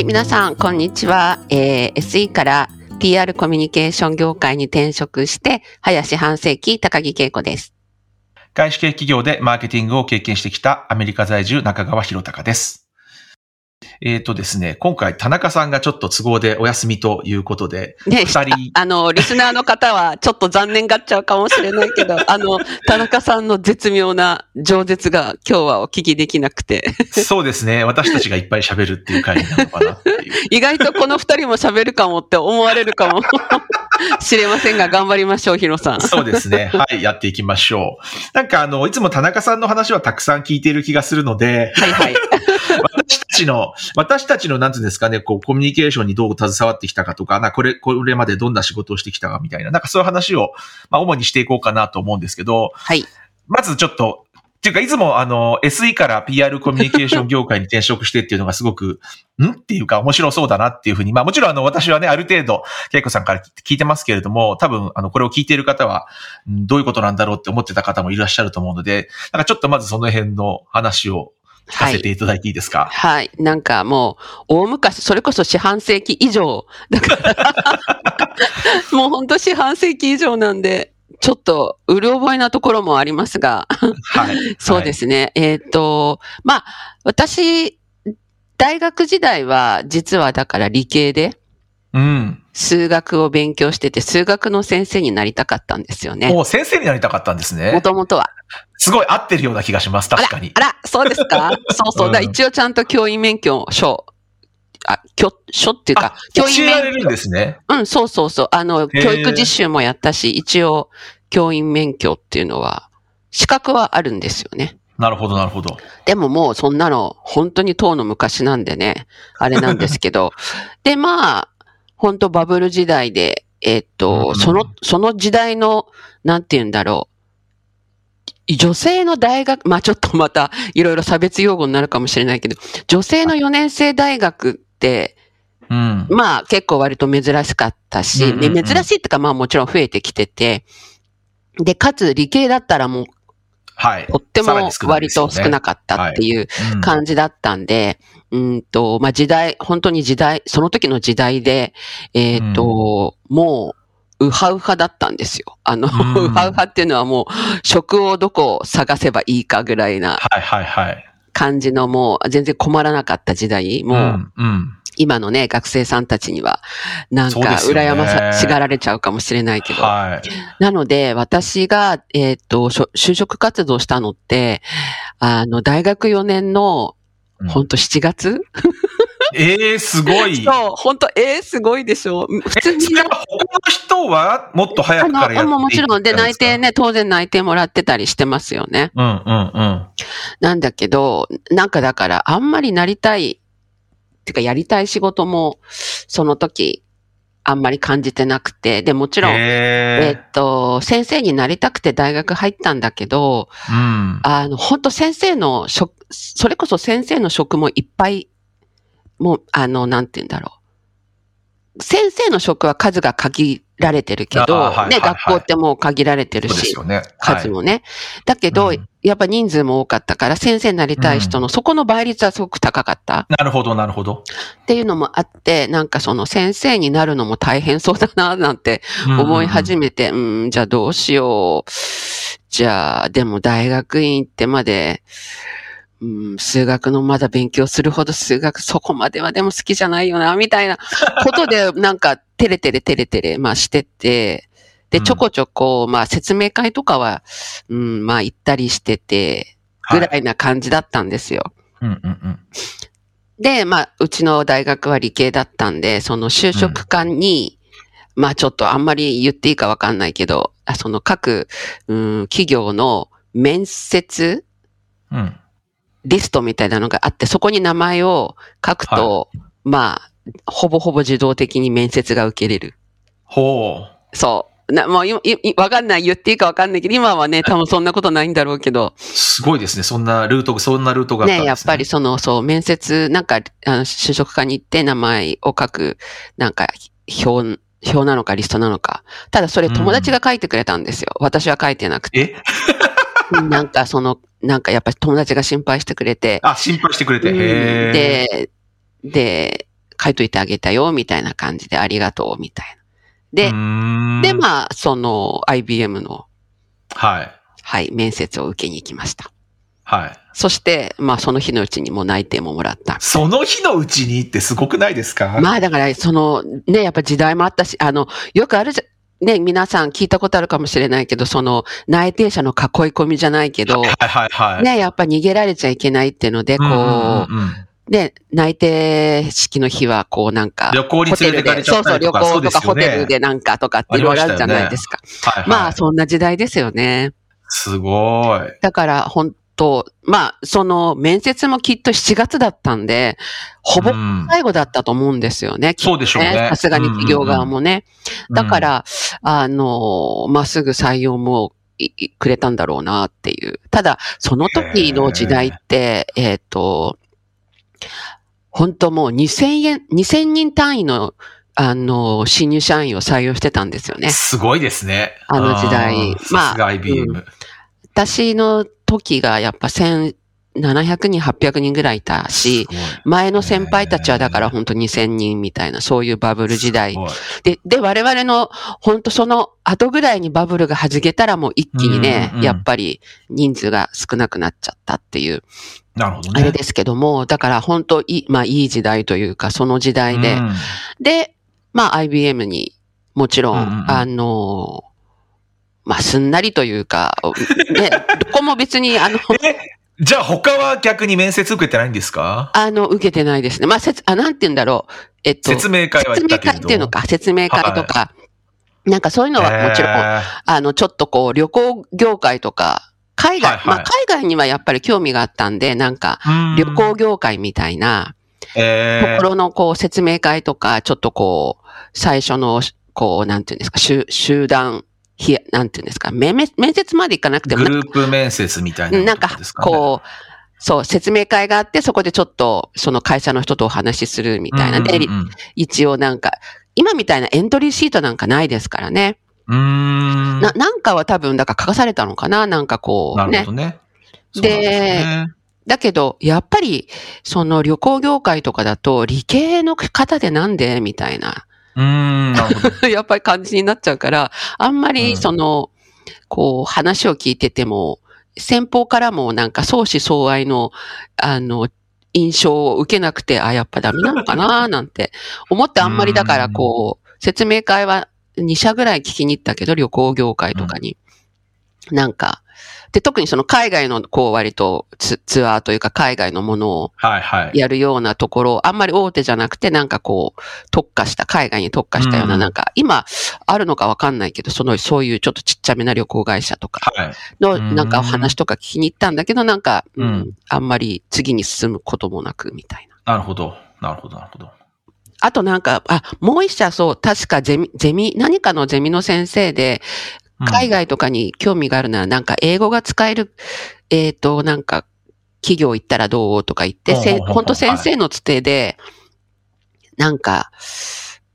い、皆さん、こんにちは。えー SE から PR コミュニケーション業界に転職して、林半世紀、高木恵子です。外資系企業でマーケティングを経験してきたアメリカ在住中川博隆です。えっ、とですね、今回田中さんがちょっと都合でお休みということで、ね二人、あの、リスナーの方はちょっと残念がっちゃうかもしれないけど、あの、田中さんの絶妙な饒舌が今日はお聞きできなくて、そうですね、私たちがいっぱい喋るっていう回になるのかなっていう。意外とこの二人も喋るかもって思われるかもしれませんが、頑張りましょう、ヒロさん。そうですね。はい、やっていきましょう。なんかあの、いつも田中さんの話はたくさん聞いている気がするので、はいはい。私 たちの、私たちの、なんていうんですかね、こう、コミュニケーションにどう携わってきたかとか、な、これ、これまでどんな仕事をしてきたかみたいな、なんかそういう話を、まあ、主にしていこうかなと思うんですけど、はい。まずちょっと、っていうか、いつもあの、SE から PR コミュニケーション業界に転職してっていうのがすごく、ん？っていうか面白そうだなっていうふうに、まあもちろんあの、私はね、ある程度、ケイコさんから聞いてますけれども、多分、あの、これを聞いている方は、ん？どういうことなんだろうって思ってた方もいらっしゃると思うので、なんかちょっとまずその辺の話を聞かせていただいていいですか、はい。なんかもう、大昔、それこそ四半世紀以上。だから、もう本当四半世紀以上なんで、ちょっと、うる覚えなところもありますが、はい。そうですすね。えっ、と、まあ、私、大学時代は、実はだから理系で、うん。数学を勉強してて、数学の先生になりたかったんですよね。もう先生になりたかったんですもね。ともとは。すごい合ってるような気がします、確かに。あら、そうですか？そうそう。うんだ一応ちゃんと教員免許証、あ、教、書っていうかあ、、教えられるんですね。うん、そうそうそう。あの、教育実習もやったし、一応、教員免許っていうのは、資格はあるんですよね。なるほど、なるほど。でももうそんなの、本当に当の昔なんでね、あれなんですけど。で、まあ、本当バブル時代で、えっと、うんその、その時代の、なんて言うんだろう。女性の大学、まあちょっとまたいろいろ差別用語になるかもしれないけど、女性の4年生大学って、うん。まあ結構割と珍しかったし、うんうんうんね珍しいってかまあもちろん増えてきてて、で、かつ理系だったらもうはい。とっても割と少なかったっていううん感じだったんで、うんと、まあ時代、本当に時代、その時の時代で、えっ、と、もう、ウハウハだったんですよ。あの、うんウハウハっていうのはもう、職をどこを探せばいいかぐらいなはいはいはい。感じのもう、全然困らなかった時代、もう、ん、うん。今のね、学生さんたちには、なんか、羨まさしがられちゃうかもしれないけど。はい。なので、私が、えっ、と、しょ就職活動したのって、あの、大学4年の、うんほんと7月、ええすごい。そう、ほんと、えー、すごいでしょ。普通にそれは他の人はもっと早あくからやってもちろん、で、内定ね。ね、当然内定もらってたりしてますよね。うんうんうん。なんだけど、なんかだから、あんまりなりたい、っていうか、やりたい仕事も、その時、あんまり感じてなくて、で、もちろん、ええっと、先生になりたくて大学入ったんだけど、えうん。あの、本当先生の職、それこそ先生の職もいっぱい、もう、あの、なんて言うんだろう。先生の職は数が限られてるけど、はいはいはい学校ってもう限られてるし、ね。も。数もね。だけど、うんやっぱ人数も多かったから、先生になりたい人の、そこの倍率はすごく高かったなるほど、なるほど。っていうのもあって、なんかその先生になるのも大変そうだな、なんて思い始めて、うん、じゃあどうしよう。じゃあ、でも大学院行ってまで、うん、数学のまだ勉強するほど数学そこまではでも好きじゃないよな、みたいな ことで、なんか、テレテレテレテレ、まあしてて、で、うんちょこちょこ、まあ説明会とかは、うん、まあ行ったりしてて、ぐらいな感じだったんですよ。うんうんうん。で、まあ、うちの大学は理系だったんで、その就職官に、まあちょっとあんまり言っていいかわかんないけど、あその各、うん、企業の面接うん。リストみたいなのがあって、そこに名前を書くと、まあ、ほぼほぼ自動的に面接が受けれる。ほう。そう。な、もう今、いいわかんない、言っていいかわかんないけど、今はね、多分そんなことないんだろうけど、すごいですね。そんなルート、そんなルートがあったんですね、ね。やっぱりその、そう、面接、なんか、あの、就職課に行って名前を書く、なんか、表、表なのかリストなのか。ただそれ友達が書いてくれたんですよ。私は書いてなくて。え？なんかその、なんかやっぱり友達が心配してくれて、あ、心配してくれて。で、で、書いといてあげたよ、みたいな感じでありがとう、みたいな。で、で、まあ、その IBM の、はい。はい、面接を受けに行きました。はい。そして、まあ、その日のうちにもう内定ももらった。その日のうちにってすごくないですか？まあ、だから、その、ね、やっぱ時代もあったし、あの、よくあるじゃ、ね、皆さん聞いたことあるかもしれないけど、その、内定者の囲い込みじゃないけど、はいはいはい。ね、やっぱ逃げられちゃいけないっていうので、こう、うんうんうんうんね、内定式の日は、こうなんか、旅行に連れてかれちゃそうそう、旅ったりとか、行とかホそうですよねテルでなんかとかっていろいろあるじゃないですか。はいはい、まあ、そんな時代ですよね。すごい。だから、本当まあ、その、面接もきっと7月だったんで、ほぼうん最後だったと思うんですよね。きっとそうでしょうねさすがに企業側もね。だか、ら、あの、まあ、すぐ採用もくれたんだろうなっていう。ただ、その時の時代って、えっ、と、本当もう2000円、2000人単位の、あの、新入社員を採用してたんですよね。すごいですね。あの時代うんまあさすが IBM。う私の時がやっぱ1700人、800人ぐらいいたし、前の先輩たちはだから本当2000人みたいな、そういうバブル時代。で、で、我々の本当その後ぐらいにバブルが弾けたらもう一気にねうんうんう、ん。やっぱり人数が少なくなっちゃったっていう、なるほどね。あれですけども、だから本当いい、まあいい時代というか、その時代で、うん。で、まあ IBM にもちろんうんうんあの、まあすんなりというか、ね、どこも別にあの、え、じゃあ他は逆に面接受けてないんですか？あの、受けてないですね。まあ、せつ、あ、なんて言うんだろう。えっと、説明会は説明。会っていうのか、説明会とか、なんかそういうのはもちろん、へあの、ちょっとこう、旅行業界とか、海外、はいはいまあ、海外にはやっぱり興味があったんで、なんか、ー旅行業界みたいな、えーところのこう、説明会とか、ちょっとこう、最初の、こう、なんていうんですか、集集団、ひなんていうんですか、面接まで行かなくても、グループ面接みたいななんかこう、そう、説明会があって、そこでちょっと、その会社の人とお話しするみたいな。で、一応なんか、今みたいなエントリーシートなんかないですからね。うん。な、なんかは多分、だから書かされたのかな？なんかこう、ねなるほ。どね。でねだけど、やっぱり、その旅行業界とかだと、理系の方でなんで？みたいな、うーん。やっぱり感じになっちゃうから、あんまうんり、その、こう、話を聞いてても、先方からもなんか相思相愛の、あの、印象を受けなくて、あ、やっぱダメなのかななんて思ってあんまりだからこう、説明会は2社ぐらい聞きに行ったけど、旅行業界とかに。なんか、で、特にその海外のこう割とツツアーというか海外のものをはいはい。やるようなところ、あんまり大手じゃなくて、なんかこう、特化した、海外に特化したような、うんなんか、今、あるのかわかんないけど、その、そういうちょっとちっちゃめな旅行会社とかはい。の、うんなんかお話とか聞きに行ったんだけど、なんか、うん、うんあんまり次に進むこともなく、みたいな。なるほど。なるほど、なるほど。あとなんか、あ、もう一社そう、確かゼミ、ゼミ、何かのゼミの先生で、うん海外とかに興味があるなら、なんか英語が使える、えっ、と、なんか、企業行ったらどうとか言って、本当先生のつてで、なんか、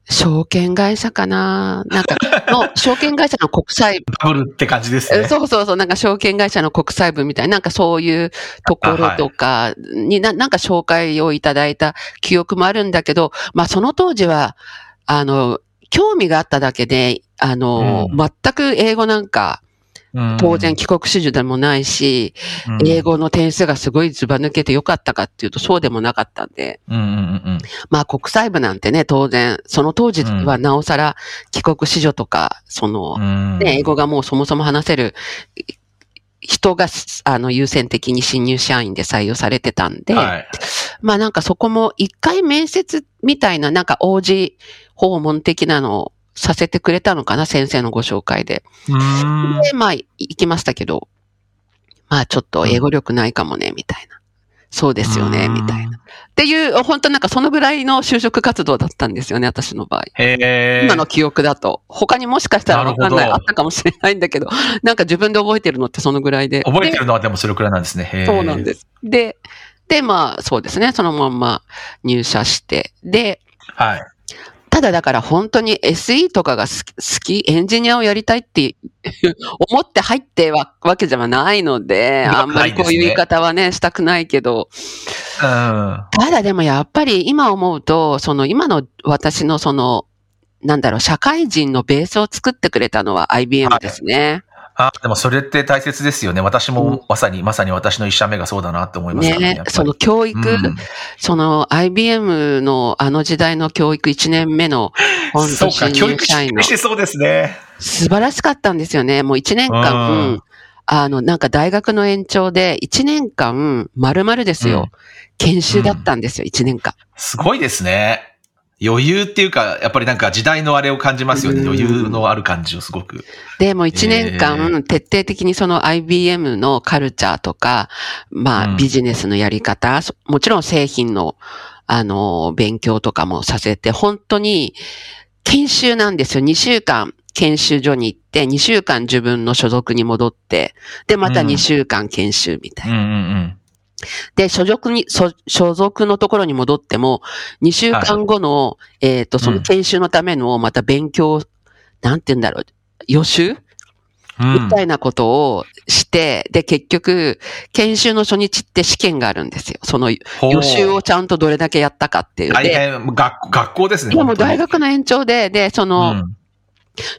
証券会社かななんか、の、証券会社の国際部、ダブルって感じですね。そうそうそう、なんか証券会社の国際部みたいな、なんかそういうところとかにな、なんか紹介をいただいた記憶もあるんだけど、まあその当時は、あの、興味があっただけで、あの、うん。全く英語なんか、うん。当然帰国子女でもないし、うん。英語の点数がすごいずば抜けてよかったかっていうとそうでもなかったんで、うんうんうんうん。まあ国際部なんてね、当然、その当時はなおさら帰国子女とか、その、うん。ね、英語がもうそもそも話せる人が、あの、優先的に新入社員で採用されてたんで、はい。まあなんかそこも一回面接みたいな、なんか王子訪問的なのをさせてくれたのかな、先生のご紹介で。で、まあ行きましたけど、まあちょっと英語力ないかもね、みたいな。そうですよね、うんみたいな。っていう、本当なんかそのぐらいの就職活動だったんですよね、私の場合。今の記憶だと。他にもしかしたらわかんない、あったかもしれないんだけど、なんか自分で覚えてるのってそのぐらいで。覚えてるのはでもそれくらいなんですね。そうなんです。で、で、まあ、そうですね。そのまんま入社して。で、はい。ただだから本当に SE とかが好き、エンジニアをやりたいって 思って入ってはわけじゃないので、あんまりこういう言い方はね、したくないけど、うん。ただでもやっぱり今思うと、その今の私のその、なんだろう、社会人のベースを作ってくれたのは IBM ですね。あ、でもそれって大切ですよね。私もまさに、まさに私の一社目がそうだなって思いますね。ねその教育、うんその IBM のあの時代の教育1年目の本当そうか、新教育入社員のしてそうですね。素晴らしかったんですよね。もう1年間、うんあの、なんか大学の延長で1年間、丸々ですよ、うん研修だったんですよ、1年間。すごいですね。余裕っていうか、やっぱりなんか時代のあれを感じますよね。うん余裕のある感じをすごく。で、もう1年へ間、徹底的にその IBM のカルチャーとか、まうんあビジネスのやり方、そもちろん製品の、あの、勉強とかもさせて、本当に研修なんですよ。2週間研修所に行って、2週間自分の所属に戻って、で、またうん2週間研修みたいな。うんうんうん。で、所属に、所所属のところに戻っても、2週間後の、えっ、と、その研修のための、また勉強、なんて言うんだろう、予習？うんみたいなことをして、で、結局、研修の初日って試験があるんですよ。その予習をちゃんとどれだけやったかっていう。大で、変、学学校ですね。もう大学の延長で、で、その、うん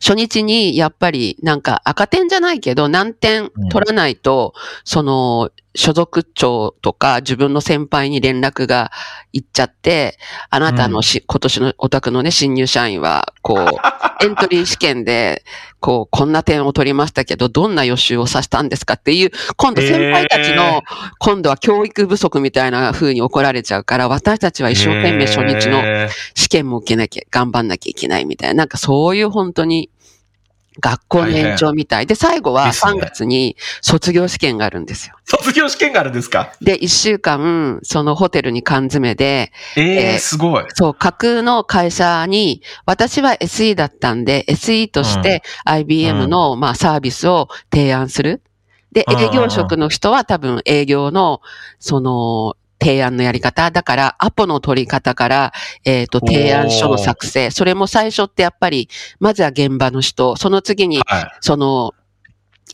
初日にやっぱりなんか赤点じゃないけど何点取らないと、その所属長とか自分の先輩に連絡が行っちゃって、あなたのし、今年のお宅のね、新入社員は、こう、エントリー試験で、こう、こんな点を取りましたけど、どんな予習をさせたんですかっていう、今度先輩たちの、今度は教育不足みたいな風に怒られちゃうから、私たちは一生懸命初日の試験も受けなきゃ、頑張んなきゃいけないみたいな、なんかそういう本当に学校の延長みたい。で、最後はですね3月に卒業試験があるんですよ。卒業試験があるんですか？で、1週間、そのホテルに缶詰で、ええすごい。そう、架空の会社に、私は SE だったんで、SE として IBM の、まあ、サービスを提案する。で、うん営業職の人は多分営業の、その、提案のやり方。だから、アポの取り方から、えっ、と、提案書の作成。それも最初ってやっぱり、まずは現場の人、その次に、はい。その、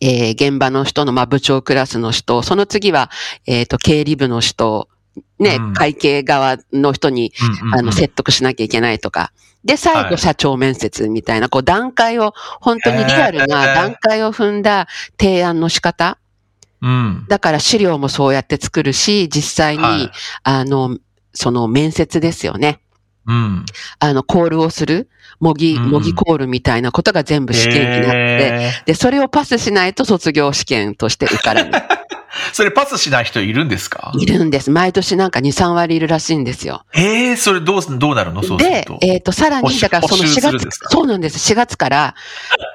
えー現場の人の、まあ、部長クラスの人、その次は、えっ、と、経理部の人、ね、うん会計側の人に、うんうんうんあの、説得しなきゃいけないとか。で、最はい後、社長面接みたいな、こう、段階を、本当にリアルな段階を踏んだ提案の仕方。うん。だから資料もそうやって作るし、実際に、はいあの、その面接ですよね。うん。あの、コールをする、模擬、うん模擬コールみたいなことが全部試験になって、へーで、それをパスしないと卒業試験として受からない。それパスしない人いるんですか？いるんです。毎年なんか2、3割いるらしいんですよ。ええそれどうす、どうなるの？そうでと。、えっ、と、さらに、だからその補修4月そうなんです。4月から、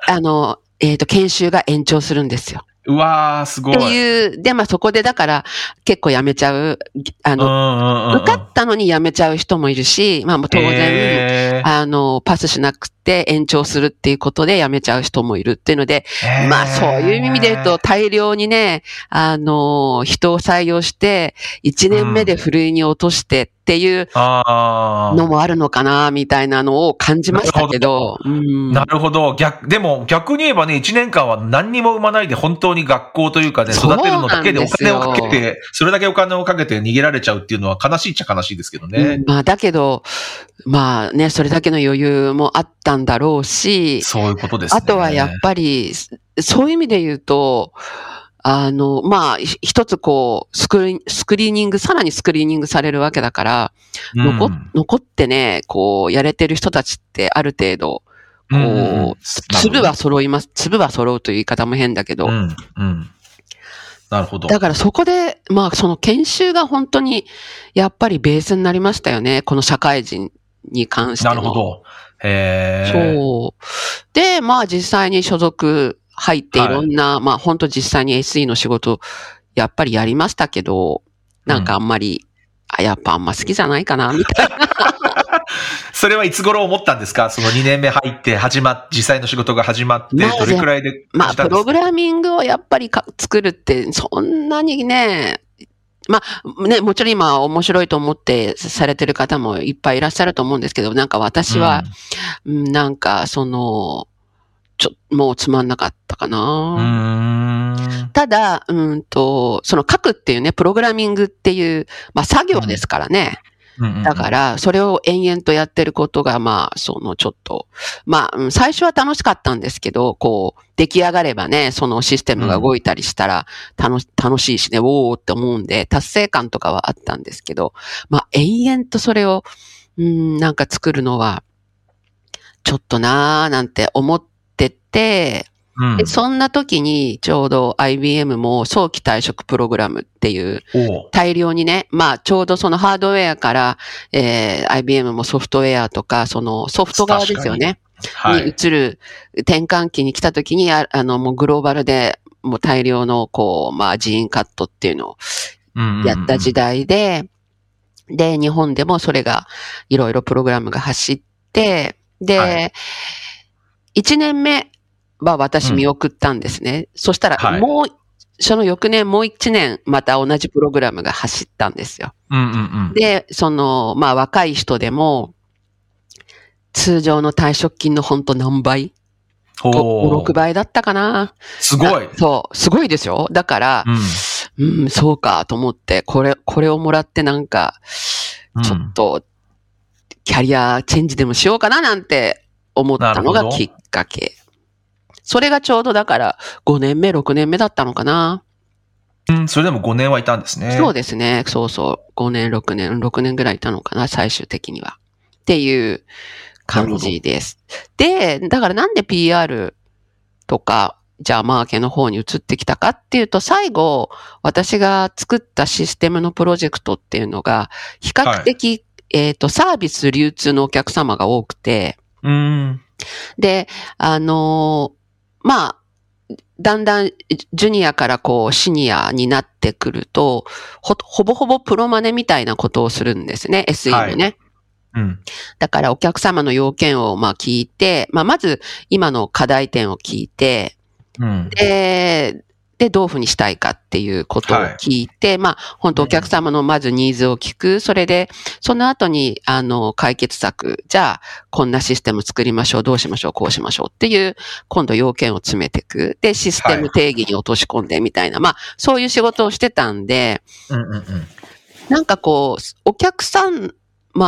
あの、えっ、と、研修が延長するんですよ。うわー、すごい。っていう、で、まあそこでだから結構辞めちゃう、あの、の受かったのに辞めちゃう人もいるし、まあ当然、然あの、パスしなくて延長するっていうことで辞めちゃう人もいるっていうので、まあそういう意味で言うと、大量にね、あの、人を採用して、1年目でふるいに落としてっていうあのもあるのかな、みたいなのを感じましたけど、うん。なるほど。逆、でも逆に言えばね、1年間は何にも生まないで本当に学校というかね、育てるのだけでお金をかけて、それだけお金をかけて逃げられちゃうっていうのは悲しいっちゃ悲しいですけどね。うんまあだけど、まあね、それだけの余裕もあったんだろうし、そういうことですね。あとはやっぱり、そういう意味で言うと、あの、まあ、ひ一つこう、スクリーン、スクリーニング、さらにスクリーニングされるわけだから、うん、残残ってね、こう、やれてる人たちってある程度、こう、粒は揃います。粒は揃うという言い方も変だけど、うん、うん。なるほど。だからそこで、まあ、その研修が本当に、やっぱりベースになりましたよね。この社会人に関しての。なるほど。へえ。そう。で、まあ実際に所属入っていろんな、まあ本当実際に SE の仕事、やっぱりやりましたけど、なんかあんまり、あ、やっぱあんま好きじゃないかな、みたいな。それはいつ頃思ったんですか？その2年目入って始まっ、実際の仕事が始まって、まあどれくらいでまあ、プログム。ラミングをやっぱりか作るって、そんなにね、まあ、ね、もちろん今面白いと思ってされてる方もいっぱいいらっしゃると思うんですけど、なんか私は、うんなんかその、ちょ、もうつまんなかったかな。ただ、うんと、その書くっていうね、プログラミングっていう、まあ作業ですからね。だか、ら、それを延々とやってることが、まあ、そのちょっと、まあ、うん最初は楽しかったんですけど、こう、出来上がればね、そのシステムが動いたりしたら、楽し、楽しいしね、おーって思うんで、達成感とかはあったんですけど、まあ、延々とそれを、うん、なんか作るのは、ちょっとなーなんて思ってて、うん。でそんな時にちょうど IBM も早期退職プログラムっていう大量にね、まあちょうどそのハードウェアから、えー IBM もソフトウェアとか、そのソフト側ですよね。に。はい。移る転換期に来た時に、ああのもうグローバルでもう大量のこう、まあ人員カットっていうのをやった時代で、で、日本でもそれがいろいろプログラムが走って、で、はい。1年目は私見送ったんですね。そしたらはいもう、その翌年もう1年また同じプログラムが走ったんですよ。うんうんうん。で、その、まあ若い人でも、通常の退職金のほんと何倍？ほ ?5、う6倍だったかなすごい。そう、すごいですよ。だから、うんうん、そうかと思って、これ、これをもらってなんか、うんちょっと、キャリアチェンジでもしようかななんて思ったのがきっかけ。それがちょうどだから5年目、6年目だったのかな。うん、それでも5年はいたんですね。そうですね。そうそう。5年、6年、6年ぐらいいたのかな、最終的には。っていう感じです。で、だからなんで PR とか、じゃあマーケの方に移ってきたかっていうと、最後、私が作ったシステムのプロジェクトっていうのが、比較的、えっ、と、サービス流通のお客様が多くて、うん。で、あのーまあ、だんだんジュニアからこうシニアになってくると、ほ、ほぼほぼプロマネみたいなことをするんですね、SE のね。うん。だからお客様の要件をまあ聞いて、まあまず今の課題点を聞いて、うん。で、で、どういうふうにしたいかっていうことを聞いて、まあ、本当お客様のまずニーズを聞く。それで、その後に、あの、解決策。じゃあ、こんなシステム作りましょう。どうしましょう。こうしましょう。っていう、今度要件を詰めていく。で、システム定義に落とし込んでみたいな。まあ、そういう仕事をしてたんで、うんうんうん。なんかこう、お客様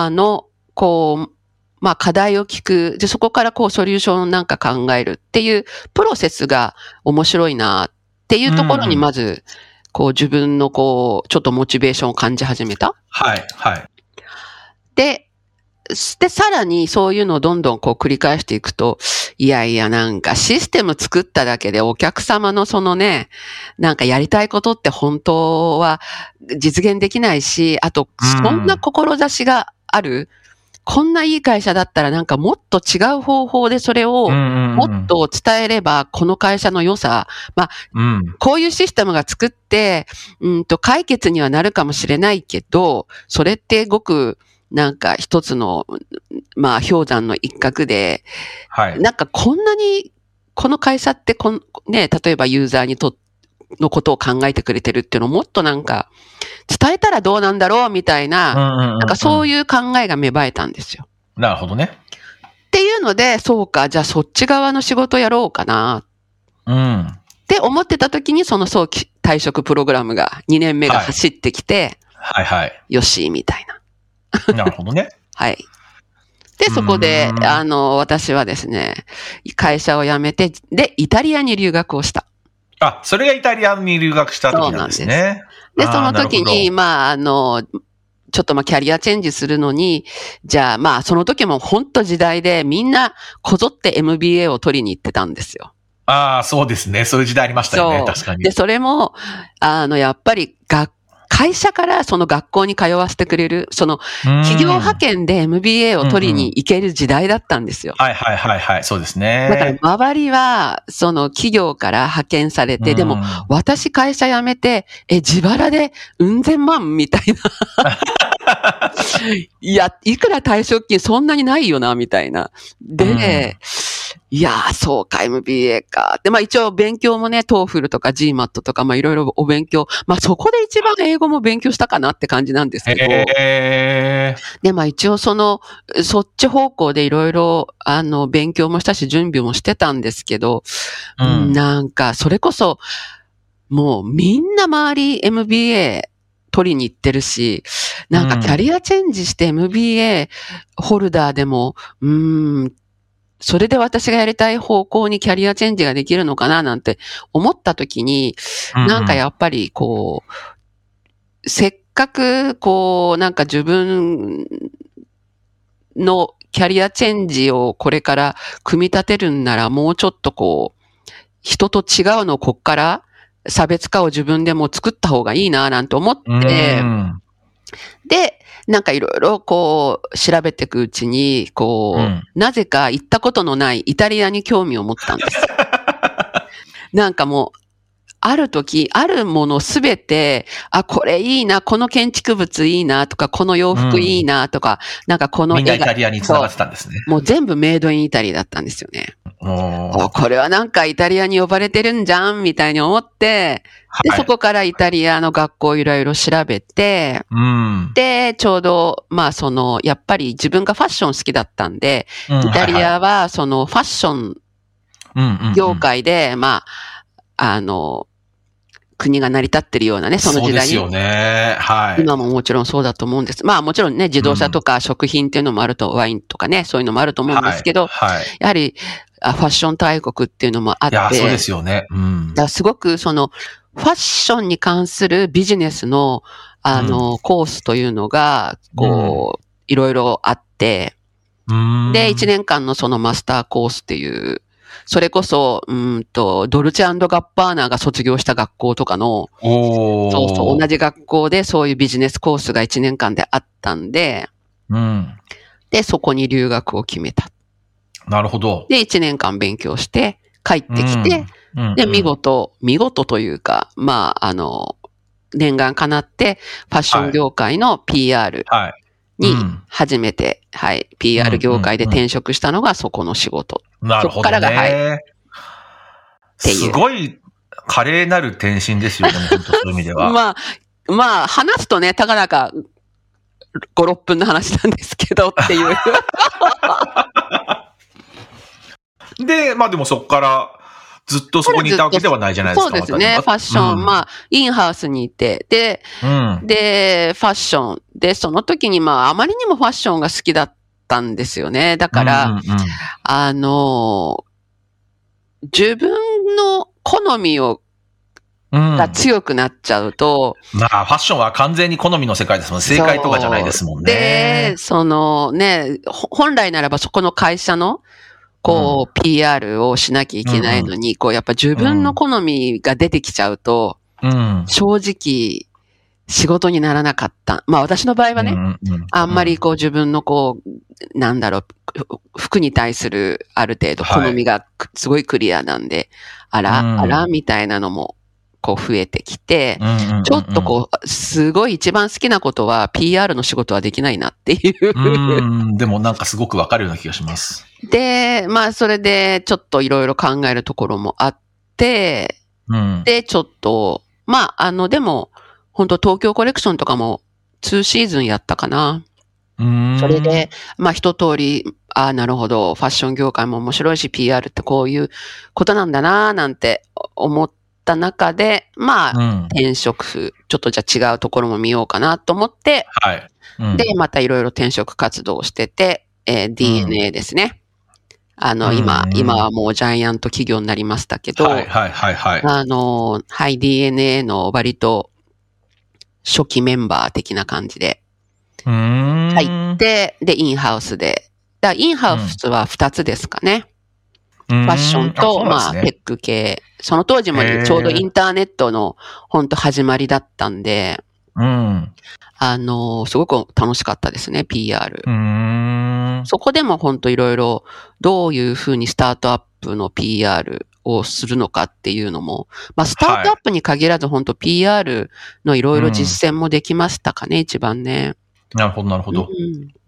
の、こう、まあ課題を聞く。で、そこからこうソリューションなんか考えるっていうプロセスが面白いなっていうところにうんまず、こう自分のこう、ちょっとモチベーションを感じ始めた。はい、はい。で、で、さらにそういうのをどんどんこう繰り返していくと、いやいやなんかシステム作っただけでお客様のそのね、なんかやりたいことって本当は実現できないし、あと、うんそんな志がある、こんないい会社だったらなんかもっと違う方法でそれをももっ、と伝えれば、この会社の良さ、うん。こういうシステムが作って、うんと解決にはなるかもしれないけど、それってごくなんか一つの、まあ氷山の一角で、はい。なんかこんなに、この会社ってこん、ね、例えばユーザーにと、のことを考えてくれてるっていうのをもっとなんか伝えたらどうなんだろうみたいな、ななんかそういいう考えが芽生えたんですよ。うん。なるほどね。っていうので、そうか、じゃあそっち側の仕事やろうかなうん。って思ってた時にその早期退職プログラムが2年目が走ってきて、はいはい。よし、みたいな。なるほどね。はい。で、そこでう、んあの、私はですね、会社を辞めて、で、イタリアに留学をした。あ、それがイタリアに留学した時なんですね。で、あーその時に、まあ、あの、ちょっとまあキャリアチェンジするのに、じゃあまあその時も本当時代でみんなこぞって MBA を取りに行ってたんですよ。ああ、そうですね。そういう時代ありましたよね。そう確かにで、。それも、あの、やっぱり学会社からその学校に通わせてくれる、その企業派遣で MBA を取りに行ける時代だったんですよ。はいはいはいはい、そうですね。だから周りは、その企業から派遣されて、でもうん私会社辞めて、え、自腹でうん千万みたいな。いや、いくら退職金そんなにないよな、みたいな。で、いやー、そうか、MBA か。で、まあ一応勉強もね、 TOEFL とか GMAT とか、まあいろいろお勉強。まあそこで一番英語も勉強したかなって感じなんですけど。へで、まあ一応その、そっち方向でいろいろ、あの、勉強もしたし、準備もしてたんですけど、ーうんなんか、それこそ、もうみんな周り MBA 取りに行ってるし、なんかキャリアチェンジして MBA ホルダーでも、うーん、それで私がやりたい方向にキャリアチェンジができるのかななんて思った時に、なんかやっぱりこう、せっかくこう、なんか自分のキャリアチェンジをこれから組み立てるんならもうちょっとこう、人と違うのをこっから差別化を自分でも作った方がいいななんて思って、うん。で、なんかいろいろこう調べていくうちに、こう、うんなぜか行ったことのないイタリアに興味を持ったんです。なんかもう、ある時、あるものすべて、あ、これいいな、この建築物いいなとか、この洋服いいなとか、なんかこのみんな絵が、イタリアに繋がってたんですね。もう全部メイドインイタリアだったんですよね。おおこれはなんかイタリアに呼ばれてるんじゃんみたいに思って、で、はい。そこからイタリアの学校をいろいろ調べて、うん。で、ちょうど、まあその、やっぱり自分がファッション好きだったんで、うん。イタリアはそのファッションうんうんうん。業界で、まあ、あの、国が成り立ってるようなね、その時代に。そうですよね。はい。今ももちろんそうだと思うんです。まあもちろんね、自動車とか食品っていうのもあると、ワインとかね、そういうのもあると思うんですけど、はい。はいやはりあファッション大国っていうのもあって、いや、そうですよね。うんだすごくその、ファッションに関するビジネスの、あの、コースというのが、こう、いろいろあって、うんで、1年間のそのマスターコースっていう、それこそ、うーんと、ドルチェガッパーナが卒業した学校とかの、そうそう、同じ学校でそういうビジネスコースが1年間であったんで、うん。で、そこに留学を決めた。なるほど。で、1年間勉強して、帰ってきて、うん、で、うん見。事、見事というか、まあ、あの、念願かなって、ファッション業界の PR はい。にうん初めて、はい、PR 業界で転職したのがそこの仕事。なるほどそっからがはいうすごい華麗なる転身ですよね、本当そういう意味では。まあ、まあ、話すとね、たかだか5、6分の話なんですけど っていう。で、まあでもそこからずっとそこにいたわけではないじゃないですか。そうですね。ファッション、まあ、インハウスにいて、で、あ、うん。で、ファッション。で、その時にまあ、あまりにもファッションが好きだったんですよね。だから、うんうんうんあの、自分の好みを、うんが強くなっちゃうと、まあ、ファッションは完全に好みの世界ですもん。正解とかじゃないですもんでね、。そのね、ほ本来ならばそこの会社の、こう、PR をしなきゃいけないのに、こう、やっぱ自分の好みが出てきちゃうと、うん。正直、仕事にならなかった。まあ私の場合はね、あんまりこう自分のこう、なんだろう、服に対するある程度好みがくすごいクリアなんで、あら、うんあら、みたいなのも、こう増えてきて、ちょっとこう、すごい一番好きなことは PR の仕事はできないなっていう。うん、でもなんかすごくわかるような気がします。で、まあそれでちょっといろいろ考えるところもあって、うん。で、ちょっと、まああの、でも、本当東京コレクションとかも2シーズンやったかな。うんそれで、、まあ一通り、ああ、なるほど、ファッション業界も面白いし、PR ってこういうことなんだな、なんて思った中で、まあ、うん。転職、ちょっとじゃあ違うところも見ようかなと思って、はい。うんで、またいろいろ転職活動をしてて、えー DNA ですね。あの、今、うん今はもうジャイアント企業になりましたけど、はいはいはいはい。あの、はい、DNA の割と初期メンバー的な感じで。入って、で、インハウスで。だインハウスは2つですかね。フファッションと、まあ、テック系。その当時もちょうどインターネットの本当始まりだったんで、うん。あの、すごく楽しかったですね、PR。そこでも本当いろいろどういうふうにスタートアップの PR をするのかっていうのも、まあスタートアップに限らず本当 PR のいろいろ実践もできましたかね、一番ね。なるほど、なるほど。うん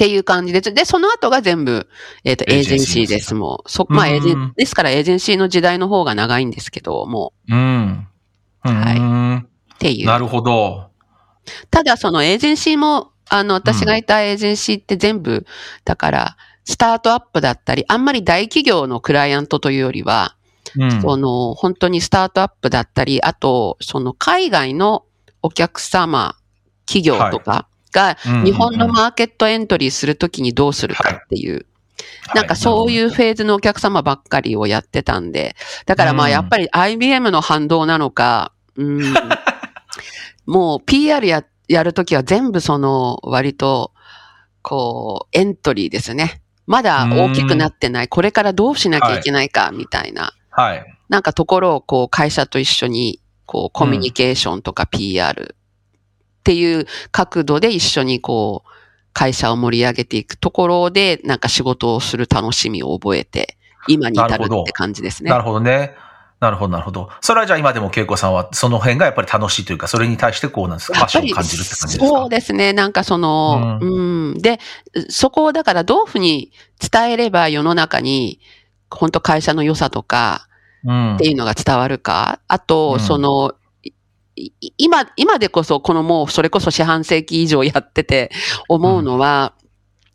っていう感じで、で、その後が全部、えっ、と、エージェンシーですもう。そ、まあ、うんエージェン、ですからエージェンシーの時代の方が長いんですけど、もうん。はいっていう。なるほど。ただそのエージェンシーも、あの、私がいたエージェンシーって全部、だから、スタートアップだったり、あんまり大企業のクライアントというよりは、うん。その、本当にスタートアップだったり、あと、その海外のお客様、企業とかが、うん日本のマーケットエントリーするときにどうするかっていう、なんかそうう。いうフェーズのお客様ばっかりをやってたんで、だからまあうん。やっぱり IBM の反動なのか、うん、もう PR や、やるときは全部その割と、こう、エントリーですね。まだ大きくなってない、これからどうしなきゃいけないか、みたいな、はい。なんかところをこう会社と一緒に、こうコミュニケーションとか PR っていう角度で一緒にこう、会社を盛り上げていくところで、なんか仕事をする楽しみを覚えて、今に至るって感じですねな。るほどね。なるほど、なるほど。それはじゃあ今でも恵子さんはその辺がやっぱり楽しいというか、それに対してこうなんですか、パッションを感じるって感じですか？そうですね。なんかその、うん、で、そこをだからどういうふうに伝えれば世の中に、本当会社の良さとかうんっていうのが伝わるか。あと、うんその、今、今でこそ、このもう、それこそ四半世紀以上やってて思うのは、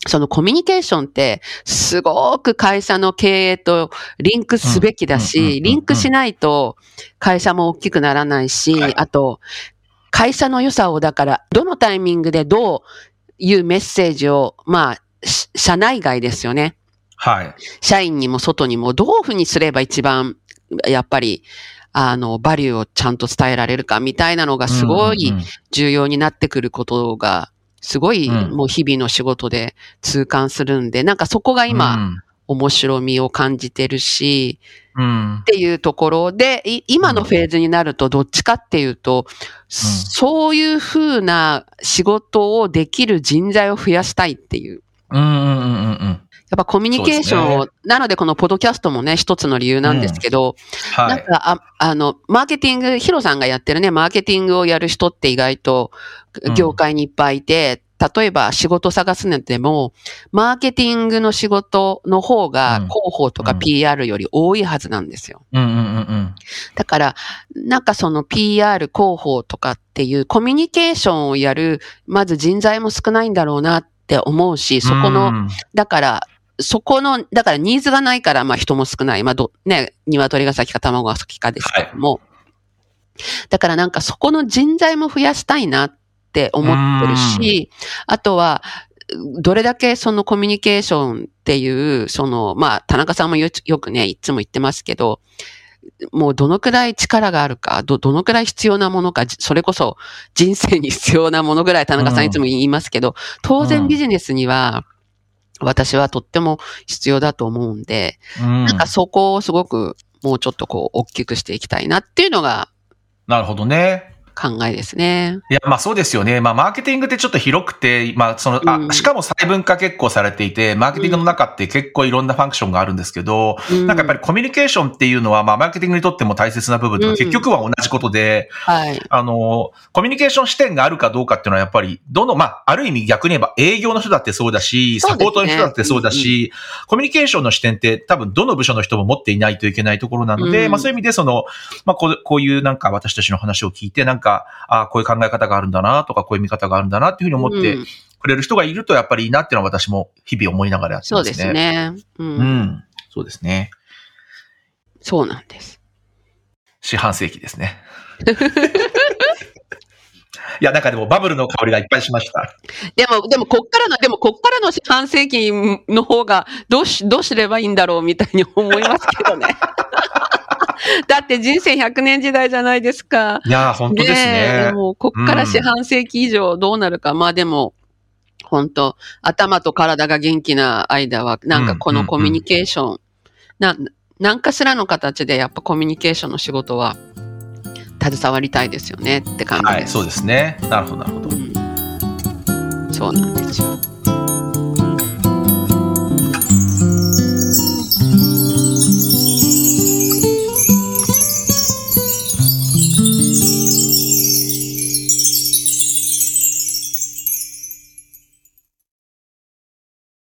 そのコミュニケーションって、すごく会社の経営とリンクすべきだし、リンクしないと会社も大きくならないし、はいあと、会社の良さをだから、どのタイミングでどういうメッセージを、まあ、し社内外ですよね。はい。社員にも外にもどういうふうにすれば一番、やっぱり、あの、バリューをちゃんと伝えられるかみたいなのがすごい重要になってくることが、すごいうん。もう日々の仕事で痛感するんで、なんかそこが今、面白みを感じてるし、っていうところで、い今のフェーズになるとどっちかっていうと、そういうふうな仕事をできる人材を増やしたいっていう。うんうんうんうんぱコミュニケーションを、そうでなのでこのポッドキャストもね、一つの理由なんですけど、はい。なんか、ああの、マーケティング、ヒロさんがやってるね、マーケティングをやる人って意外とうん業界にいっぱいいて、例えば仕事探すのでも、マーケティングの仕事の方がうん広報とかうん PR より多いはずなんですよ。うんうんうんうん。だから、なんかその PR 広報とかっていうコミュニケーションをやる、まず人材も少ないんだろうなって思うし、そこの、うんだから、そこの、だからニーズがないから、まあ人も少ない。まあど、ね、鶏が先か卵が先かですけども。だからなんかそこの人材も増やしたいなって思ってるし、あとは、どれだけそのコミュニケーションっていう、その、まあ田中さんもよよくね、いつも言ってますけど、もうどのくらい力があるか、ど、どのくらい必要なものか、じそれこそ人生に必要なものぐらい田中さうんんいつも言いますけど、当うん然ビジネスには、私はとっても必要だと思うんで、うんなんかそこをすごくもうちょっとこう大きくしていきたいなっていうのがなるほどね。考えですね。いや、まあそうですよね。まあマーケティングってちょっと広くて、まあその、うんあ、しかも細分化結構されていて、マーケティングの中って結構いろんなファンクションがあるんですけど、うんなんかやっぱりコミュニケーションっていうのは、まあマーケティングにとっても大切な部分と結局は同じことで、はい。あの、コミュニケーション視点があるかどうかっていうのはやっぱり、どの、まあ、ある意味逆に言えば営業の人だってそうだし、サポートの人だってそうだし、コミュニケーションの視点って多分どの部署の人も持っていないといけないところなので、うんまあそういう意味でその、まあこうこういうなんか私たちの話を聞いて、なんか、あこういう考え方があるんだなとか、こういう見方があるんだなっていうふうに思ってうんくれる人がいるとやっぱりいいなっていうのは私も日々思いながらやってそうでますね。すね。う。うんん。そうですね。そうなんです。四半世紀ですね。いや、なんかでもバブルの香りがいっぱいしました。でも、でも、こっからの、でも、こっからの半世紀の方が、どうし、どうすればいいんだろうみたいに思いますけどね。だって人生100年時代じゃないですか。いやー、本当ですねえ。もう、こっから四半世紀以上どうなるか。まあでも、本当頭と体が元気な間は、なんかこのコミュニケーション、な、なんかしらの形でやっぱコミュニケーションの仕事は携わりたいですよねって感じです。はい、そうですね。なるほど、なるほど。うんそうなんですよ。